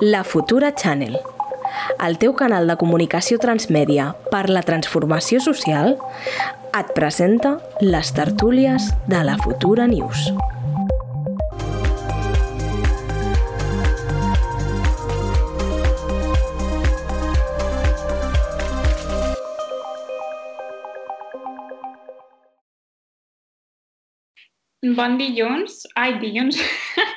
La Futura Channel, el teu canal de comunicació transmèdia per la transformació social, et presenta les tertúlies de la Futura News. Bon dilluns. Ai, dilluns.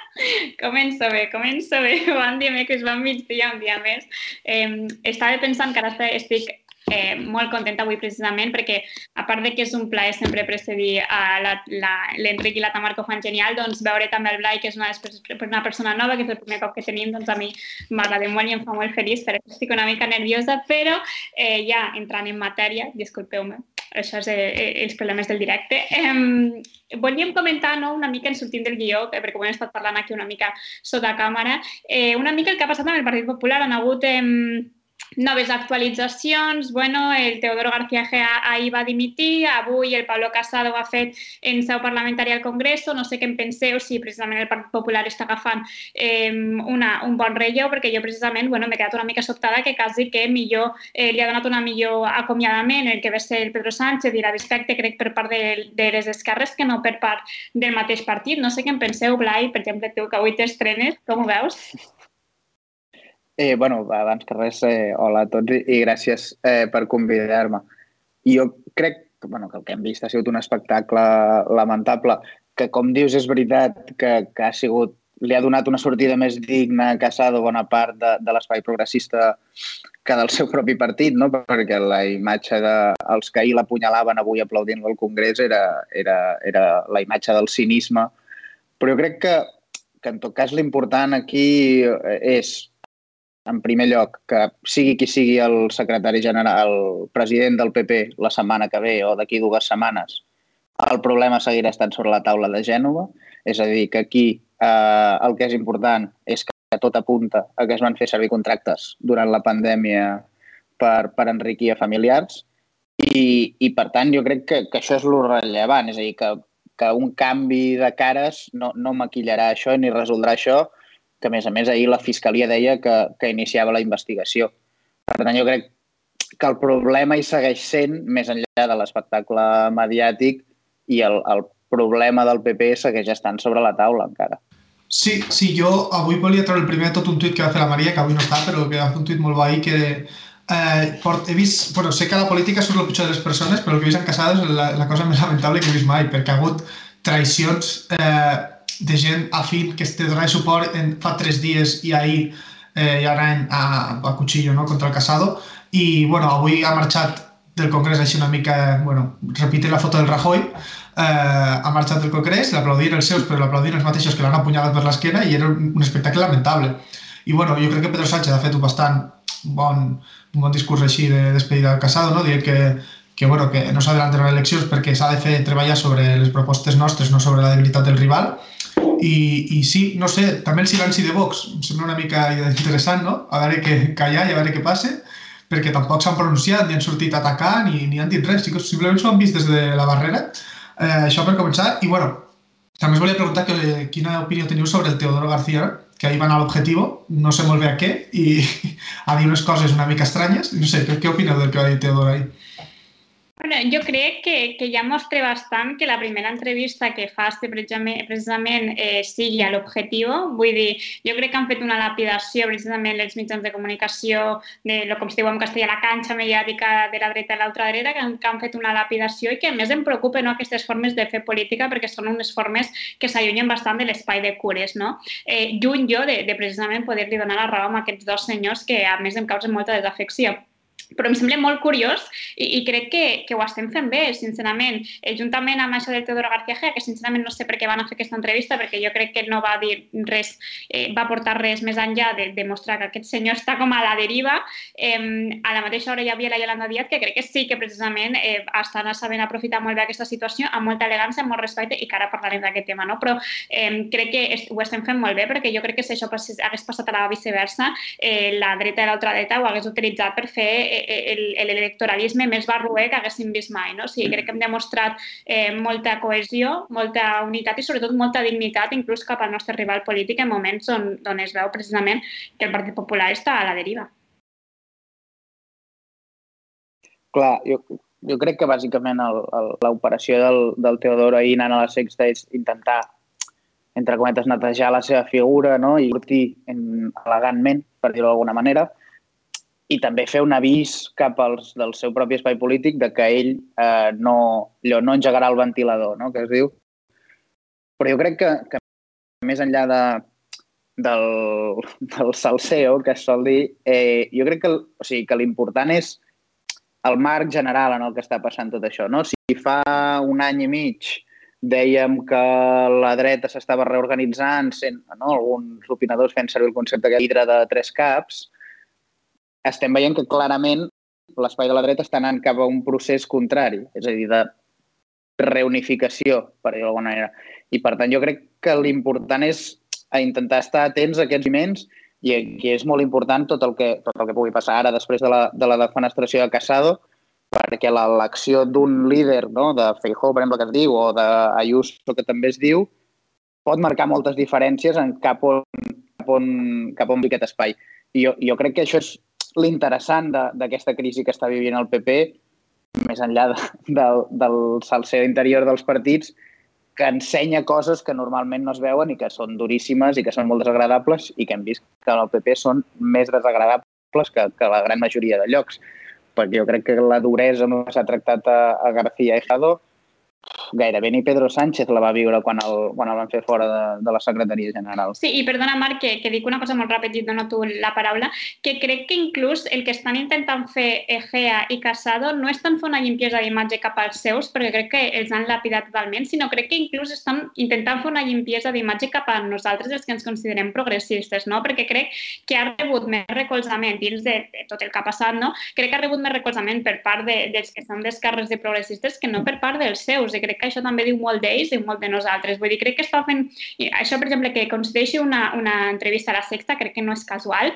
comença bé, comença bé. Bon dia, que es va migdia, un dia més. Eh, estava pensant que ara estic eh, molt contenta avui precisament perquè, a part de que és un plaer sempre precedir a l'Enric i la Tamar que ho fan genial, doncs veure també el Blai, que és una, una persona nova, que és el primer cop que tenim, doncs a mi m'agrada molt i em fa molt feliç, per això estic una mica nerviosa, però eh, ja entrant en matèria, disculpeu-me, això és eh, eh, els problemes del directe. Eh, volíem comentar no, una mica en sortint del guió, perquè ho hem estat parlant aquí una mica sota càmera, eh, una mica el que ha passat amb el Partit Popular. Han hagut eh, noves actualitzacions. Bueno, el Teodoro García Gea ahir va dimitir, avui el Pablo Casado ha fet en seu parlamentària al Congreso. No sé què en penseu, si precisament el Partit Popular està agafant eh, una, un bon relleu, perquè jo precisament bueno, m'he quedat una mica sobtada que quasi que millor eh, li ha donat una millor acomiadament el que va ser el Pedro Sánchez i la respecte crec per part de, de les esquerres que no per part del mateix partit. No sé què en penseu, Blai, per exemple, tu que avui t'estrenes, com ho veus? Eh, bueno, abans que res, eh, hola a tots i, i gràcies eh, per convidar-me. Jo crec bueno, que el que hem vist ha sigut un espectacle lamentable, que com dius és veritat que, que ha sigut li ha donat una sortida més digna a Casado bona part de, de l'espai progressista que del seu propi partit, no? perquè la imatge dels de, que ahir l'apunyalaven avui aplaudint-lo al Congrés era, era, era la imatge del cinisme. Però jo crec que, que en tot cas l'important aquí és en primer lloc, que sigui qui sigui el secretari general, el president del PP la setmana que ve o d'aquí dues setmanes, el problema seguirà estant sobre la taula de Gènova. És a dir, que aquí eh, el que és important és que tot apunta a que es van fer servir contractes durant la pandèmia per, per enriquir a familiars i, i per tant, jo crec que, que això és lo rellevant, és a dir, que, que un canvi de cares no, no maquillarà això ni resoldrà això, que a més a més ahir la Fiscalia deia que, que iniciava la investigació. Per tant, jo crec que el problema hi segueix sent, més enllà de l'espectacle mediàtic, i el, el problema del PP segueix estant sobre la taula encara. Sí, sí, jo avui volia treure el primer de tot un tuit que va fer la Maria, que avui no està, però que va fer un tuit molt bo ahir, que eh, port, he vist, bueno, sé que la política surt el pitjor de les persones, però el que he vist en Casado és la, la cosa més lamentable que he vist mai, perquè ha hagut traïcions eh, de gent afín que te donava suport en, fa tres dies i ahir eh, ja anaven a, a cuchillo no? contra el Casado i bueno, avui ha marxat del Congrés així una mica, bueno, repite la foto del Rajoy, eh, ha marxat del Congrés, l'aplaudien els seus, però l'aplaudien els mateixos que l'han apunyalat per l'esquena i era un, un espectacle lamentable. I bueno, jo crec que Pedro Sánchez ha fet un bastant bon, un bon discurs així de despedida del Casado, no? dient que, que, bueno, que no s'adelanten les eleccions perquè s'ha de fer treballar sobre les propostes nostres, no sobre la debilitat del rival, i, I sí, no sé, també el silenci de Vox em sembla una mica interessant, no? A veure què, ha i a veure què passa, perquè tampoc s'han pronunciat, ni han sortit a atacar, ni, ni han dit res, sí que simplement s'ho han vist des de la barrera. Eh, això per començar. I bueno, també us volia preguntar que, quina opinió teniu sobre el Teodoro García, que ahir va anar a l'Objectivo, no sé molt bé a què, i a dir unes coses una mica estranyes. No sé, què, què opineu del que va dir Teodoro ahir? Bueno, jo crec que, que ja mostra bastant que la primera entrevista que fas precisament, precisament eh, sigui a l'objectiu. Vull dir, jo crec que han fet una lapidació precisament els mitjans de comunicació, de lo com es diu en castellà, la canxa mediàtica de la dreta i l'altra dreta, que han, que han fet una lapidació i que a més em preocupen no, aquestes formes de fer política perquè són unes formes que s'allunyen bastant de l'espai de cures. No? Eh, lluny jo de, de precisament poder-li donar la raó a aquests dos senyors que a més em causen molta desafecció però em sembla molt curiós i, i crec que, que ho estem fent bé, sincerament. Eh, juntament amb això del Teodoro García Gea, que sincerament no sé per què van a fer aquesta entrevista, perquè jo crec que no va dir res, eh, va portar res més enllà de demostrar que aquest senyor està com a la deriva. Eh, a la mateixa hora hi havia la Yolanda Díaz, que crec que sí que precisament eh, estan sabent aprofitar molt bé aquesta situació, amb molta elegància, amb molt respecte, i que ara parlarem d'aquest tema, no? Però eh, crec que ho estem fent molt bé, perquè jo crec que si això hagués passat a la viceversa, eh, la dreta i l'altra dreta ho hagués utilitzat per fer l'electoralisme més barruer que haguéssim vist mai. No? O sigui, crec que hem demostrat eh, molta cohesió, molta unitat i sobretot molta dignitat inclús cap al nostre rival polític en moments on, on es veu precisament que el Partit Popular està a la deriva. Clar, jo, jo crec que bàsicament l'operació del, del Teodoro ahir anant a la sexta és intentar entre cometes, netejar la seva figura no? i sortir en, elegantment, per dir-ho d'alguna manera, i també fer un avís cap als, del seu propi espai polític de que ell eh, no, allò, no engegarà el ventilador, no? que es diu. Però jo crec que, que més enllà de, del, del salseo, que es sol dir, eh, jo crec que, o sigui, que l'important és el marc general en el que està passant tot això. No? Si fa un any i mig dèiem que la dreta s'estava reorganitzant, sent, no, alguns opinadors fent servir el concepte de hidra de tres caps, estem veient que clarament l'espai de la dreta està anant cap a un procés contrari, és a dir, de reunificació, per dir-ho d'alguna manera. I, per tant, jo crec que l'important és a intentar estar atents a aquests moviments i aquí és molt important tot el que, tot el que pugui passar ara després de la, de la defenestració de Casado, perquè l'elecció d'un líder, no, de Feijó, per exemple, que es diu, o d'Ayuso, que també es diu, pot marcar moltes diferències en cap on, cap on, cap on aquest espai. I jo, jo crec que això és l'interessant d'aquesta crisi que està vivint el PP, més enllà de, de, del salser interior dels partits, que ensenya coses que normalment no es veuen i que són duríssimes i que són molt desagradables i que hem vist que el PP són més desagradables que, que la gran majoria de llocs. Perquè jo crec que la duresa no s'ha tractat a, a García Ejado gairebé ni Pedro Sánchez la va viure quan el, quan el van fer fora de, de la secretaria general. Sí, i perdona, Marc, que, que dic una cosa molt ràpid i dono tu la paraula, que crec que inclús el que estan intentant fer Egea i Casado no és tant fer una limpiesa d'imatge cap als seus, perquè crec que els han lapidat totalment, sinó crec que inclús estan intentant fer una limpiesa d'imatge cap a nosaltres, els que ens considerem progressistes, no? perquè crec que ha rebut més recolzament dins de, de tot el que ha passat, no? crec que ha rebut més recolzament per part de, dels que són d'esquerres de progressistes que no per part dels seus, i crec que això també diu molt d'ells i molt de nosaltres. Vull dir, crec que està fent... Això, per exemple, que concedeixi una, una entrevista a la Sexta, crec que no és casual,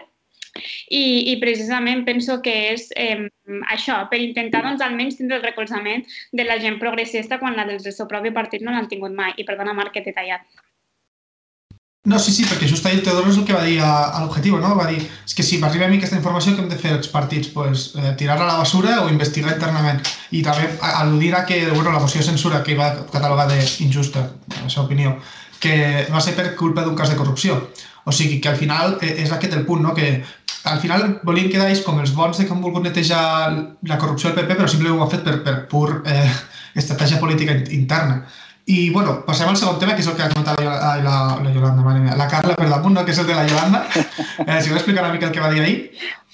i, i precisament penso que és eh, això, per intentar doncs, almenys tindre el recolzament de la gent progressista quan la del seu propi partit no l'han tingut mai. I perdona, Marc, que t'he tallat. No, sí, sí, perquè just ahir el Teodoro és el que va dir a, a l'objectiu, no? Va dir, és que si m'arriba a mi aquesta informació, què hem de fer els partits? Pues, eh, tirar-la a la basura o investigar internament. I també al·ludir a que bueno, la moció de censura que va catalogar d'injusta, la seva opinió, que va ser per culpa d'un cas de corrupció. O sigui, que al final eh, és aquest el punt, no? que al final volien quedar ells com els bons de que han volgut netejar la corrupció del PP, però simplement ho ha fet per, per pur eh, estratègia política interna. I, bueno, passem al segon tema, que és el que ha comentat la, la, la, la Yolanda, la Carla per damunt, no? que és el de la Yolanda. Eh, si vol explicar una mica el que va dir ahir.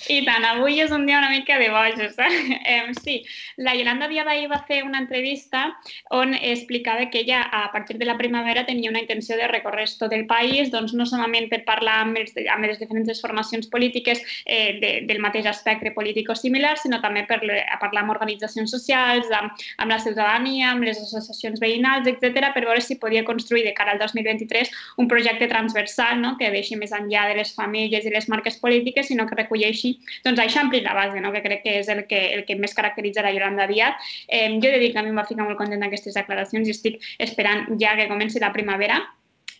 I tant, avui és un dia una mica de bojos. Eh? Eh, sí, la Yolanda Díaz d'ahir va fer una entrevista on explicava que ella a partir de la primavera tenia una intenció de recórrer tot el país, doncs no solament per parlar amb, els, amb les diferents formacions polítiques eh, de, del mateix aspecte polític o similar, sinó també per a parlar amb organitzacions socials, amb, amb la ciutadania, amb les associacions veïnals, etc, per veure si podia construir de cara al 2023 un projecte transversal no? que deixi més enllà de les famílies i les marques polítiques, sinó que recolleixi doncs això ampli la base, no? que crec que és el que, el que més caracteritza la Yolanda Díaz. Eh, jo he de dir que a mi em va ficar molt content aquestes declaracions i estic esperant ja que comenci la primavera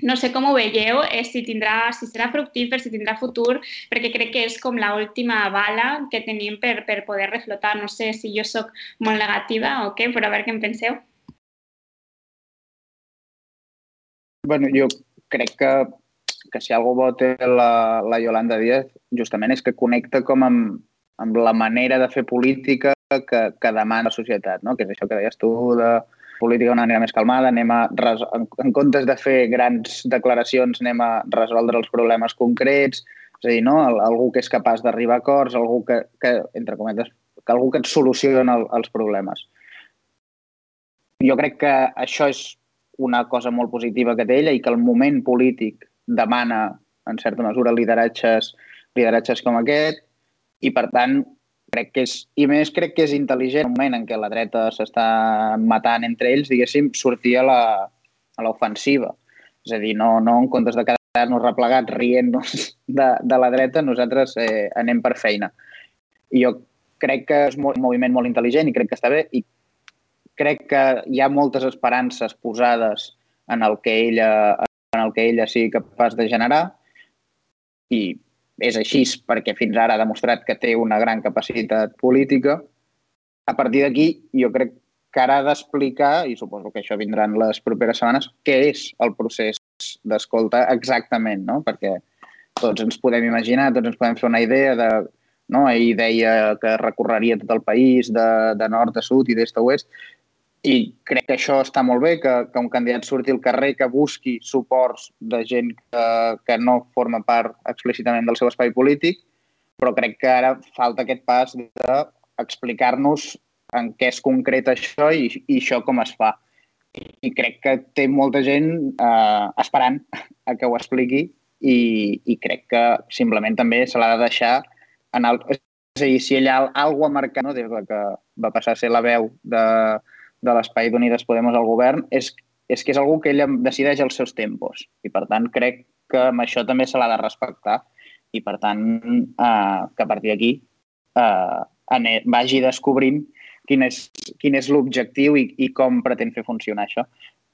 no sé com ho veieu, eh, si, tindrà, si serà fructífer, si tindrà futur, perquè crec que és com l'última bala que tenim per, per poder reflotar. No sé si jo sóc molt negativa o què, però a veure què en penseu. bueno, jo crec que que si algú bo té la, la Yolanda Díaz, justament és que connecta com amb, amb la manera de fer política que, que demana la societat, no? que és això que deies tu de política d'una manera més calmada, anem a, en, en comptes de fer grans declaracions, anem a resoldre els problemes concrets, és a dir, no? algú que és capaç d'arribar a acords, algú que, que, entre cometes, que algú que et soluciona el, els problemes. Jo crec que això és una cosa molt positiva que té ella i que el moment polític demana, en certa mesura, lideratges, lideratges com aquest, i per tant, crec que és, i més crec que és intel·ligent el moment en què la dreta s'està matant entre ells, diguéssim, sortir a l'ofensiva. És a dir, no, no en comptes de quedar-nos replegats rient-nos de, de la dreta, nosaltres eh, anem per feina. I jo crec que és un moviment molt intel·ligent i crec que està bé i crec que hi ha moltes esperances posades en el que ella, en el que ella sigui capaç de generar i és així perquè fins ara ha demostrat que té una gran capacitat política. A partir d'aquí, jo crec que ara ha d'explicar, i suposo que això vindrà en les properes setmanes, què és el procés d'escolta exactament, no? Perquè tots ens podem imaginar, tots ens podem fer una idea de... No? Ahir deia que recorreria tot el país de, de nord a sud i d'est a oest, i crec que això està molt bé, que, que un candidat surti al carrer, que busqui suports de gent que, que no forma part explícitament del seu espai polític, però crec que ara falta aquest pas d'explicar-nos en què és concret això i, i això com es fa. I, crec que té molta gent eh, esperant a que ho expliqui i, i crec que simplement també se l'ha de deixar el... És a dir, si ella alguna ha marcat no, des de que va passar a ser la veu de, de l'espai d'Unides Podemos al govern, és, és que és algú que ella decideix els seus tempos. I, per tant, crec que amb això també se l'ha de respectar i, per tant, eh, que a partir d'aquí eh, vagi descobrint quin és, quin és l'objectiu i, i com pretén fer funcionar això.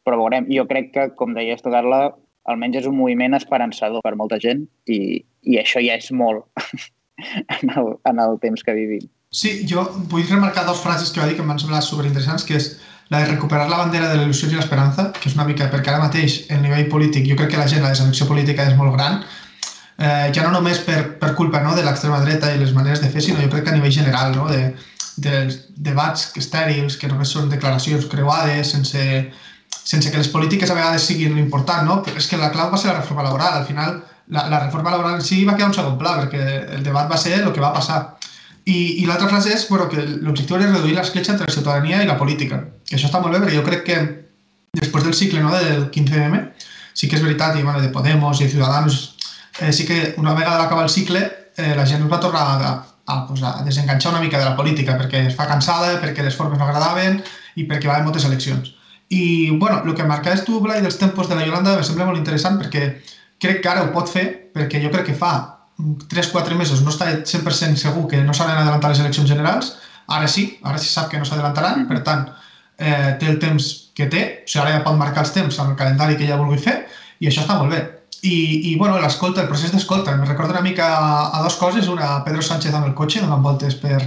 Però veurem, jo crec que, com deies tu, Carla, almenys és un moviment esperançador per molta gent i, i això ja és molt en, el, en el temps que vivim. Sí, jo vull remarcar dues frases que va dir que em van semblar superinteressants, que és la de recuperar la bandera de l'il·lusió i l'esperança, que és una mica perquè ara mateix, el nivell polític, jo crec que la gent, la desafecció política és molt gran, eh, ja no només per, per culpa no, de l'extrema dreta i les maneres de fer, sinó jo crec que a nivell general, no, de, dels debats estèrils, que només són declaracions creuades, sense, sense que les polítiques a vegades siguin l'important, no? Però és que la clau va ser la reforma laboral. Al final, la, la reforma laboral en si va quedar un segon pla, perquè el debat va ser el que va passar. I, i l'altra frase és bueno, que l'objectiu és reduir l'escletxa entre la ciutadania i la política. Que això està molt bé, perquè jo crec que després del cicle no, del 15M, sí que és veritat, i bueno, de Podemos i de Ciudadanos, eh, sí que una vegada acaba el cicle, eh, la gent va tornar a, a, pues, a desenganxar una mica de la política, perquè es fa cansada, perquè les formes no agradaven i perquè va haver moltes eleccions. I, bueno, el que marcaves tu, Blai, dels tempos de la Yolanda, em sembla molt interessant perquè crec que ara ho pot fer, perquè jo crec que fa 3-4 mesos no està 100% segur que no s'han adelantar les eleccions generals, ara sí, ara sí sap que no s'adelantaran, per tant, eh, té el temps que té, o sigui, ara ja pot marcar els temps amb el calendari que ja vulgui fer, i això està molt bé. I, i bueno, l'escolta, el procés d'escolta, em recorda una mica a, a dues coses, una a Pedro Sánchez amb el cotxe, donant voltes per,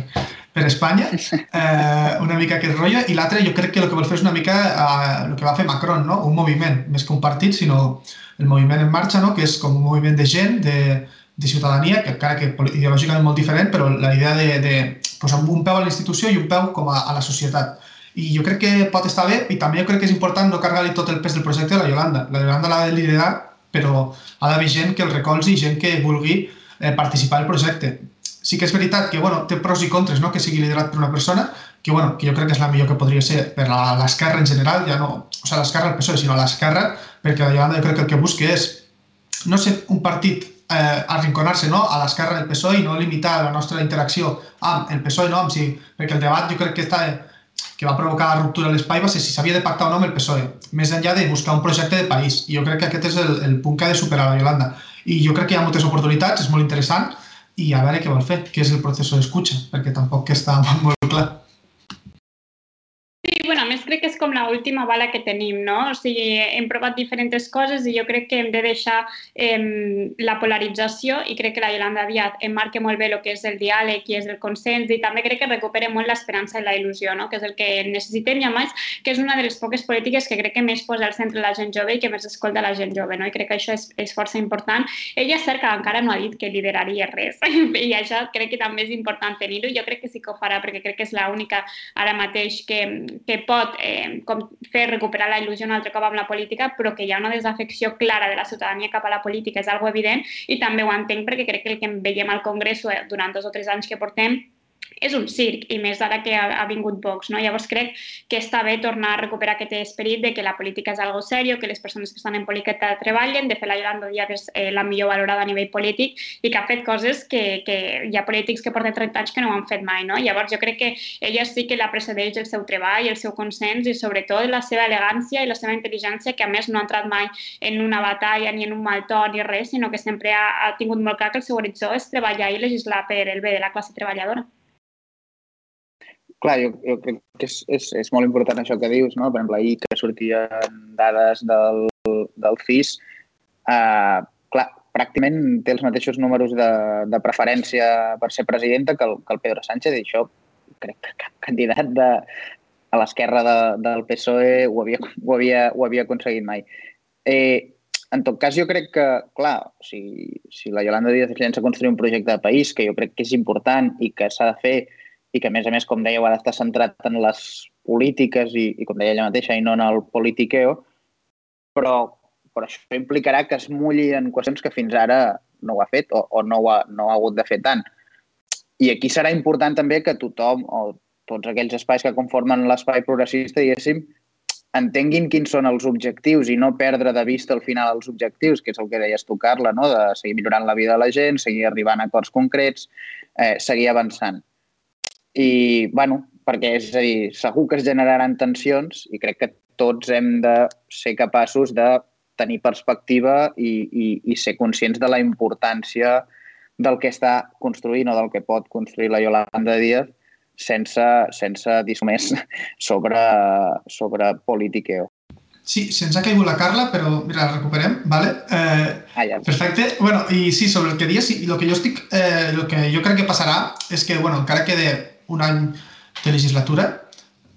per Espanya, eh, una mica aquest rotllo, i l'altre jo crec que el que vol fer és una mica eh, el que va fer Macron, no? un moviment, més que un partit, sinó el moviment en marxa, no? que és com un moviment de gent, de, de ciutadania, que encara que ideològicament molt diferent, però la idea de, de posar un peu a la institució i un peu com a, a la societat. I jo crec que pot estar bé i també jo crec que és important no carregar-li tot el pes del projecte a la Yolanda. La Yolanda l'ha de liderar, però ha d'haver gent que el recolzi, gent que vulgui eh, participar al projecte sí que és veritat que bueno, té pros i contres no? que sigui liderat per una persona, que, bueno, que jo crec que és la millor que podria ser per l'esquerra en general, ja no, o sigui, l'esquerra al PSOE, sinó l'esquerra, perquè la Yolanda jo crec que el que busca és no ser un partit eh, arrinconar-se no? a l'esquerra del PSOE i no limitar la nostra interacció amb el PSOE, no? amb si, perquè el debat jo crec que està que va provocar la ruptura a l'espai va ser si s'havia de pactar o no amb el PSOE, més enllà de buscar un projecte de país. I jo crec que aquest és el, el punt que ha de superar la Yolanda. I jo crec que hi ha moltes oportunitats, és molt interessant, i a veure què vol fer, què és el procés d'escucha, perquè tampoc està molt clar més crec que és com l'última bala que tenim, no? O sigui, hem provat diferents coses i jo crec que hem de deixar eh, la polarització i crec que la Yolanda aviat marca molt bé el que és el diàleg i és el consens i també crec que recupera molt l'esperança i la il·lusió, no? que és el que necessitem i a més que és una de les poques polítiques que crec que més posa al centre la gent jove i que més escolta la gent jove, no? i crec que això és, és força important. Ella és cert que encara no ha dit que lideraria res i això crec que també és important tenir-ho jo crec que sí que ho farà perquè crec que és l'única ara mateix que, que pot eh, com fer recuperar la il·lusió un altre cop amb la política, però que hi ha una desafecció clara de la ciutadania cap a la política, és algo evident, i també ho entenc perquè crec que el que veiem al Congrés eh, durant dos o tres anys que portem és un circ, i més ara que ha, ha vingut Vox. No? Llavors crec que està bé tornar a recuperar aquest esperit de que la política és algo serio, que les persones que estan en política treballen, de fer la Yolanda Díaz és eh, la millor valorada a nivell polític i que ha fet coses que, que hi ha polítics que porten 30 anys que no ho han fet mai. No? Llavors jo crec que ella sí que la precedeix el seu treball, el seu consens i sobretot la seva elegància i la seva intel·ligència, que a més no ha entrat mai en una batalla ni en un mal to ni res, sinó que sempre ha, ha tingut molt clar que el seu horitzó és treballar i legislar per el bé de la classe treballadora. Clar, jo, jo crec que és, és, és molt important això que dius, no? Per exemple, ahir que sortien dades del, del CIS, eh, clar, pràcticament té els mateixos números de, de preferència per ser presidenta que el, que el Pedro Sánchez i això crec que cap candidat de, a l'esquerra de, del PSOE ho havia, ho, havia, ho havia aconseguit mai. Eh, en tot cas, jo crec que, clar, si, si la Yolanda Díaz llença construir un projecte de país, que jo crec que és important i que s'ha de fer i que, a més a més, com dèieu, ha d'estar centrat en les polítiques i, i, com deia ella mateixa, i no en el politiqueo, però, però això implicarà que es mulli en qüestions que fins ara no ho ha fet o, o no, ho ha, no ho ha hagut de fer tant. I aquí serà important també que tothom, o tots aquells espais que conformen l'espai progressista, diguéssim, entenguin quins són els objectius i no perdre de vista al final els objectius, que és el que deies tu, Carla, no? de seguir millorant la vida de la gent, seguir arribant a acords concrets, eh, seguir avançant. I, bueno, perquè és a dir, segur que es generaran tensions i crec que tots hem de ser capaços de tenir perspectiva i, i, i ser conscients de la importància del que està construint o del que pot construir la Yolanda Díaz sense, sense dir més sobre, sobre politiqueo. Sí, se'ns ha caigut la Carla, però mira, la recuperem, ¿vale? Eh, ah, ja. Perfecte. Bueno, i sí, sobre el que dius, i el que jo estic, eh, el que jo crec que passarà és que, bueno, encara queda un any de legislatura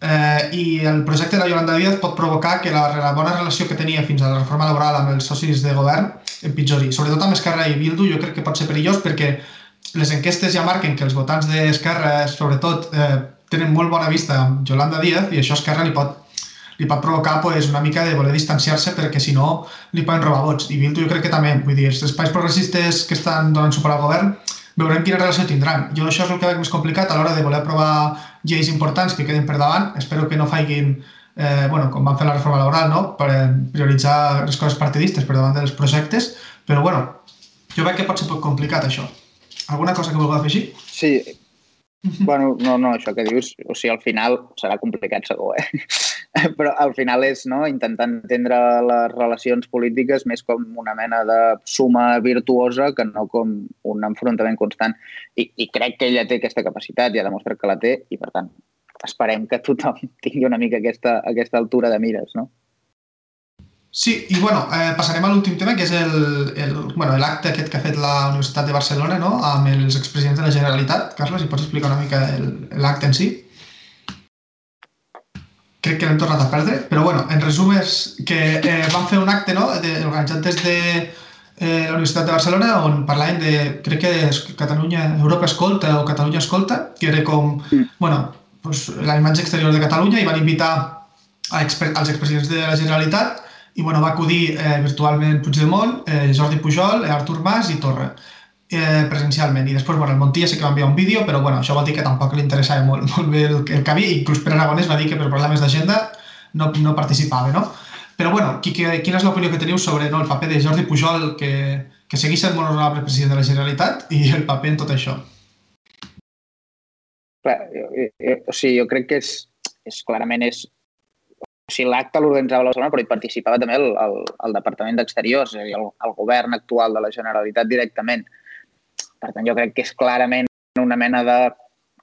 eh, i el projecte de la Yolanda Díaz pot provocar que la, la bona relació que tenia fins a la reforma laboral amb els socis de govern empitjori. Sobretot amb Esquerra i Bildu jo crec que pot ser perillós perquè les enquestes ja marquen que els votants d'Esquerra, sobretot, eh, tenen molt bona vista amb Yolanda Díaz i això a Esquerra li pot, li pot provocar pues, una mica de voler distanciar-se perquè si no li poden robar vots. I Bildu jo crec que també, vull dir, els espais progressistes que estan donant suport al govern veurem quina relació tindran. Jo això és el que veig més complicat a l'hora de voler aprovar lleis importants que queden per davant. Espero que no faiguin, eh, bueno, com van fer la reforma laboral, no? per prioritzar les coses partidistes per davant dels projectes, però bueno, jo veig que pot ser poc complicat això. Alguna cosa que vulgueu afegir? Sí, Bueno, no, no, això que dius, o sigui, al final serà complicat segur, eh? Però al final és no, intentar entendre les relacions polítiques més com una mena de suma virtuosa que no com un enfrontament constant. I, i crec que ella té aquesta capacitat i ha demostrat que la té i, per tant, esperem que tothom tingui una mica aquesta, aquesta altura de mires, no? Sí, i bueno, eh, passarem a l'últim tema, que és l'acte el, el, bueno, aquest que ha fet la Universitat de Barcelona no? amb els expresidents de la Generalitat. Carles, si pots explicar una mica l'acte en si? Crec que l'hem tornat a perdre, però bueno, en resum és que eh, van fer un acte no? de, organitzat des de eh, la Universitat de Barcelona on parlaven de, crec que és Catalunya, Europa Escolta o Catalunya Escolta, que era com, mm. bueno, pues, la imatge exterior de Catalunya i van invitar a exper als expresidents de la Generalitat i bueno, va acudir eh, virtualment Puigdemont, eh, Jordi Pujol, eh, Artur Mas i Torra eh, presencialment. I després, bueno, el Montilla sí que va enviar un vídeo, però bueno, això vol dir que tampoc li interessava molt, molt bé el, el que havia, inclús Pere Aragonès va dir que per problemes d'agenda no, no participava, no? Però bueno, qui, qui, quina és l'opinió que teniu sobre no, el paper de Jordi Pujol, que, que segueix sent molt honorable president de la Generalitat, i el paper en tot això? Clar, jo, jo, o sigui, jo crec que és, és clarament és sigui, l'acte l'organitzava Barcelona, però hi participava també el, el, el Departament d'Exteriors, és a dir, el, el govern actual de la Generalitat directament. Per tant, jo crec que és clarament una mena de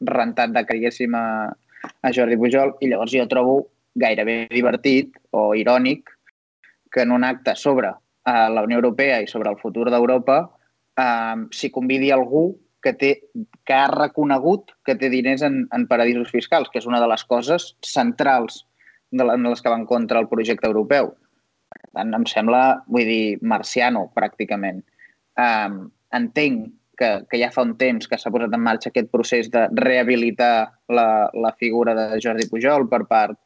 rentat de creguéssim a, a Jordi Pujol i llavors jo trobo gairebé divertit o irònic que en un acte sobre uh, la Unió Europea i sobre el futur d'Europa uh, s'hi convidi algú que, té, que ha reconegut que té diners en, en paradisos fiscals, que és una de les coses centrals de les que van contra el projecte europeu. Per tant, em sembla, vull dir, marciano, pràcticament. Um, entenc que, que ja fa un temps que s'ha posat en marxa aquest procés de rehabilitar la, la figura de Jordi Pujol per part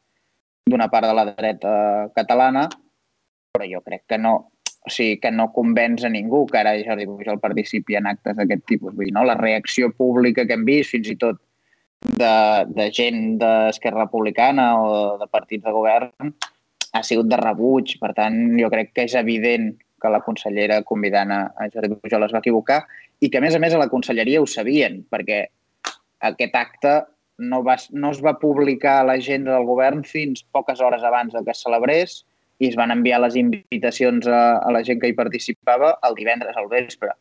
d'una part de la dreta catalana, però jo crec que no, o sigui, que no convenç a ningú que ara Jordi Pujol participi en actes d'aquest tipus. Vull dir, no? La reacció pública que hem vist, fins i tot de, de gent d'Esquerra Republicana o de partits de govern ha sigut de rebuig. Per tant, jo crec que és evident que la consellera convidant a, a Jordi Pujol es va equivocar i que, a més a més, a la conselleria ho sabien, perquè aquest acte no, va, no es va publicar a l'agenda del govern fins poques hores abans de que es celebrés i es van enviar les invitacions a, a la gent que hi participava el divendres al vespre.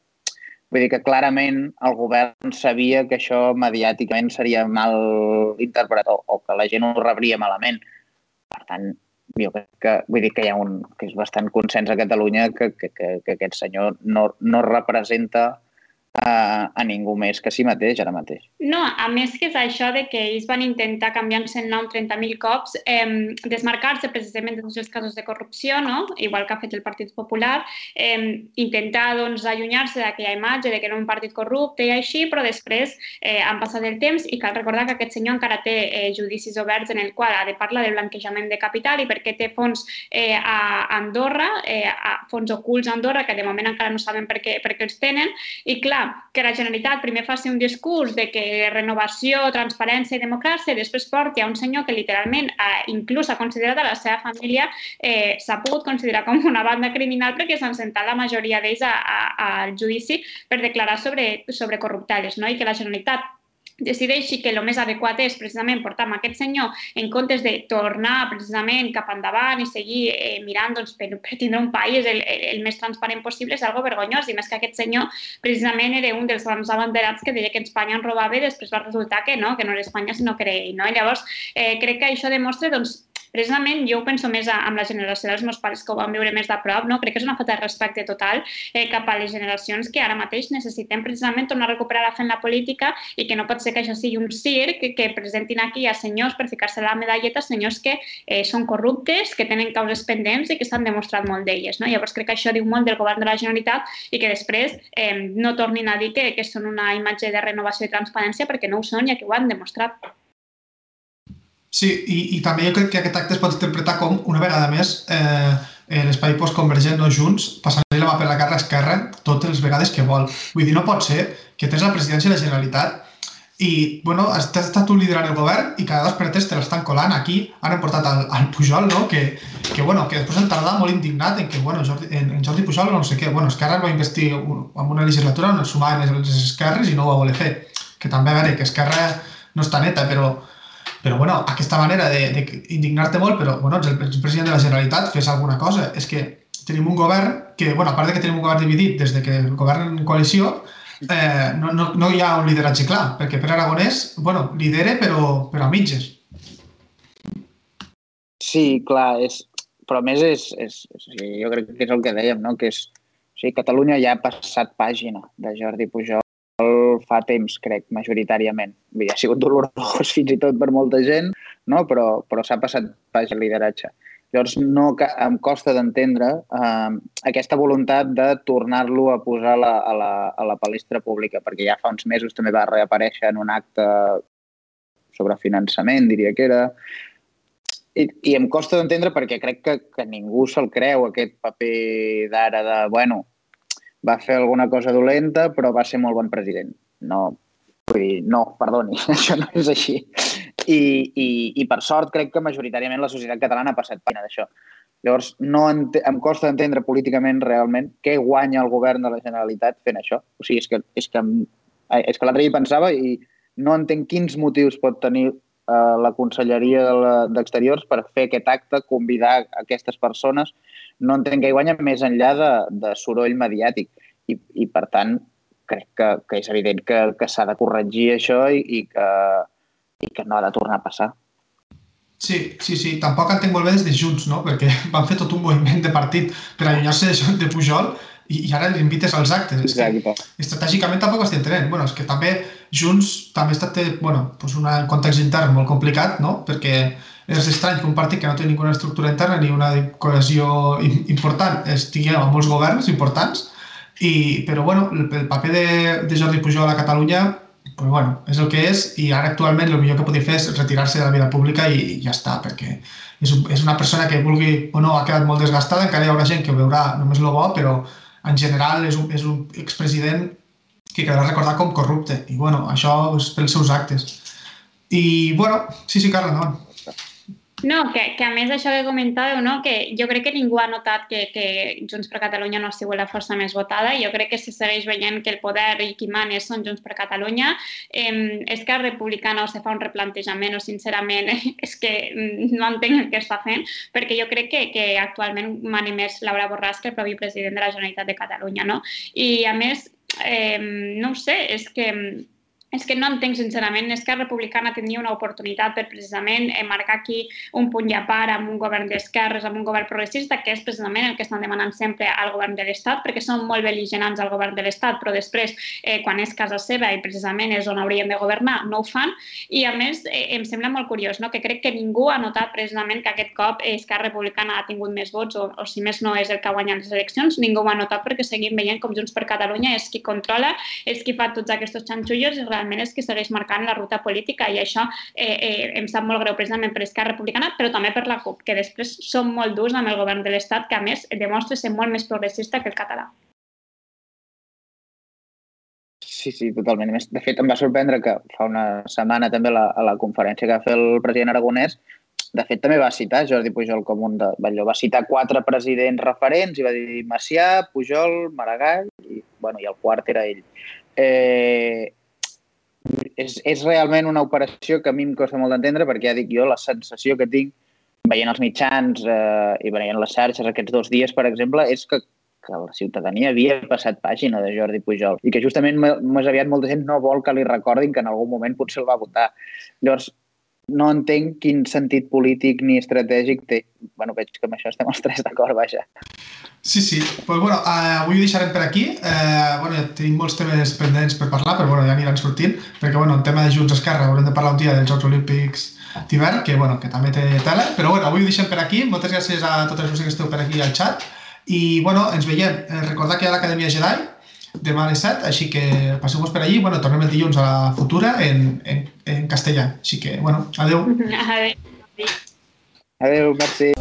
Vull dir que clarament el govern sabia que això mediàticament seria mal interpretat o, o que la gent ho rebria malament. Per tant, jo crec que, vull dir que hi ha un, que és bastant consens a Catalunya que, que, que, que aquest senyor no, no representa a, a ningú més que si mateix ara mateix. No, a més que és això de que ells van intentar canviar-se el nom 30.000 cops, eh, desmarcar-se precisament de tots els casos de corrupció, no? igual que ha fet el Partit Popular, eh, intentar doncs, allunyar-se d'aquella imatge de que era un partit corrupte i així, però després eh, han passat el temps i cal recordar que aquest senyor encara té eh, judicis oberts en el qual ha de parlar de blanquejament de capital i perquè té fons eh, a Andorra, eh, a fons ocults a Andorra, que de moment encara no saben per què, per què els tenen, i clar, que la Generalitat primer faci un discurs de que renovació, transparència i democràcia i després porti a un senyor que literalment eh, inclús ha considerat a la seva família eh, s'ha pogut considerar com una banda criminal perquè s'han sentat la majoria d'ells al judici per declarar sobre, sobre corruptales no? i que la Generalitat decideixi que el més adequat és precisament portar amb aquest senyor en comptes de tornar precisament cap endavant i seguir eh, mirant doncs, per, per tindre un país el, el, el més transparent possible és algo vergonyós i més que aquest senyor precisament era un dels grans abanderats que deia que Espanya en robava i després va resultar que no, que no era Espanya sinó que era ell. No? I llavors eh, crec que això demostra doncs, precisament jo ho penso més amb la generació dels meus pares que ho van viure més de prop, no? crec que és una falta de respecte total eh, cap a les generacions que ara mateix necessitem precisament tornar a recuperar la fe en la política i que no pot ser que això sigui un circ que presentin aquí a senyors per ficar-se la medalleta, senyors que eh, són corruptes, que tenen causes pendents i que s'han demostrat molt d'elles. No? Llavors crec que això diu molt del govern de la Generalitat i que després eh, no tornin a dir que, que són una imatge de renovació i transparència perquè no ho són i que ho han demostrat. Sí, i, i també jo crec que aquest acte es pot interpretar com, una vegada més, eh, l'espai postconvergent no junts, passant-li la mà per la cara Esquerra totes les vegades que vol. Vull dir, no pot ser que tens la presidència de la Generalitat i, bueno, has estat tu liderant el govern i cada dos per tres te l'estan colant. Aquí han portat al, al Pujol, no?, que, que, bueno, que després han tardat molt indignat en que, bueno, Jordi, en, en Jordi Pujol no sé què, bueno, Esquerra va investir en una legislatura on es sumaven les, les esquerres i no ho va voler fer. Que també, a veure, que Esquerra no està neta, però però, bueno, aquesta manera d'indignar-te molt, però, bueno, ets el, president de la Generalitat, fes alguna cosa. És que tenim un govern que, bueno, a part de que tenim un govern dividit des de que el govern en coalició, eh, no, no, no hi ha un lideratge clar, perquè per Aragonès, bueno, lidera però, però a mitges. Sí, clar, és, però a més és, és, és, jo crec que és el que dèiem, no? que és, o sigui, Catalunya ja ha passat pàgina de Jordi Pujol fa temps, crec, majoritàriament. Vull dir, ha sigut dolorós fins i tot per molta gent, no? però, però s'ha passat pas el lideratge. Llavors, no, em costa d'entendre eh, aquesta voluntat de tornar-lo a posar la, a, la, a la palestra pública, perquè ja fa uns mesos també va reaparèixer en un acte sobre finançament, diria que era, i, i em costa d'entendre perquè crec que, que ningú se'l creu, aquest paper d'ara de, bueno, va fer alguna cosa dolenta, però va ser molt bon president. No, vull dir, no, perdoni, això no és així. I, i, i per sort crec que majoritàriament la societat catalana ha passat pena d'això. Llavors, no em costa entendre políticament realment què guanya el govern de la Generalitat fent això. O sigui, és que, és que, és que l'altre dia pensava i no entenc quins motius pot tenir eh, la Conselleria d'Exteriors de per fer aquest acte, convidar aquestes persones no entenc que hi guanya més enllà de, de soroll mediàtic. I, i per tant, crec que, que és evident que, que s'ha de corregir això i, i, que, i que no ha de tornar a passar. Sí, sí, sí. Tampoc entenc molt bé des de Junts, no? Perquè van fer tot un moviment de partit per allunyar-se de Pujol i, i ara l'invites als actes. És que, estratègicament tampoc estic entenent. Bueno, és que també Junts també ha estat bueno, pues un context intern molt complicat, no? Perquè és estrany que un partit que no té ninguna estructura interna ni una cohesió important estigui a molts governs importants, i, però bueno, el, el paper de, de Jordi Pujol a Catalunya pues bueno, és el que és i ara actualment el millor que podria fer és retirar-se de la vida pública i, i ja està, perquè és, un, és una persona que vulgui o no ha quedat molt desgastada, encara hi haurà gent que ho veurà només el bo, però en general és un, és un expresident que quedarà recordat com corrupte i bueno, això és pels seus actes. I bueno, sí, sí, Carla, no. No, que, que a més això que comentàveu, no? que jo crec que ningú ha notat que, que Junts per Catalunya no ha sigut la força més votada. Jo crec que se segueix veient que el poder i qui manes són Junts per Catalunya. Eh, que Republicana o se fa un replantejament o sincerament és que no entenc el que està fent, perquè jo crec que, que actualment mani més Laura Borràs que el propi president de la Generalitat de Catalunya. No? I a més, eh, no ho sé, és que és que no entenc, sincerament, Esquerra Republicana tenia una oportunitat per precisament eh, marcar aquí un punt i a part amb un govern d'esquerres, amb un govern progressista, que és precisament el que estan demanant sempre al govern de l'Estat, perquè són molt beligerants al govern de l'Estat, però després, eh, quan és casa seva i precisament és on haurien de governar, no ho fan. I, a més, eh, em sembla molt curiós, no? que crec que ningú ha notat precisament que aquest cop Esquerra Republicana ha tingut més vots, o, o si més no és el que ha guanyat les eleccions, ningú ho ha notat perquè seguim veient com Junts per Catalunya és qui controla, és qui fa tots aquests xanxullos i realment realment és que segueix marcant la ruta política i això eh, eh, em sap molt greu precisament per Esquerra Republicana, però també per la CUP, que després són molt durs amb el govern de l'Estat, que a més demostra ser molt més progressista que el català. Sí, sí, totalment. De fet, em va sorprendre que fa una setmana també la, a la conferència que va fer el president Aragonès, de fet, també va citar Jordi Pujol com un de... Allò, va citar quatre presidents referents i va dir Macià, Pujol, Maragall i, bueno, i el quart era ell. Eh, és, és realment una operació que a mi em costa molt d'entendre perquè ja dic jo, la sensació que tinc veient els mitjans eh, i veient les xarxes aquests dos dies, per exemple, és que, que la ciutadania havia passat pàgina de Jordi Pujol i que justament més aviat molta gent no vol que li recordin que en algun moment potser el va votar. Llavors, no entenc quin sentit polític ni estratègic té. bueno, veig que amb això estem els tres d'acord, vaja. Sí, sí. Pues, bueno, uh, avui ho deixarem per aquí. Uh, bueno, ja tenim molts temes pendents per parlar, però bueno, ja aniran sortint, perquè bueno, el tema de Junts Esquerra haurem de parlar un dia dels Jocs Olímpics d'hivern, que, bueno, que també té tela, però bueno, avui ho deixem per aquí. Moltes gràcies a totes les que esteu per aquí al xat. I, bueno, ens veiem. Eh, recordar que hi ha l'Acadèmia Jedi, demà a les 7, així que passeu-vos per allí. Bueno, tornem el dilluns a la futura en, en, en castellà. Així que, bueno, adeu. Adeu. Adeu, merci.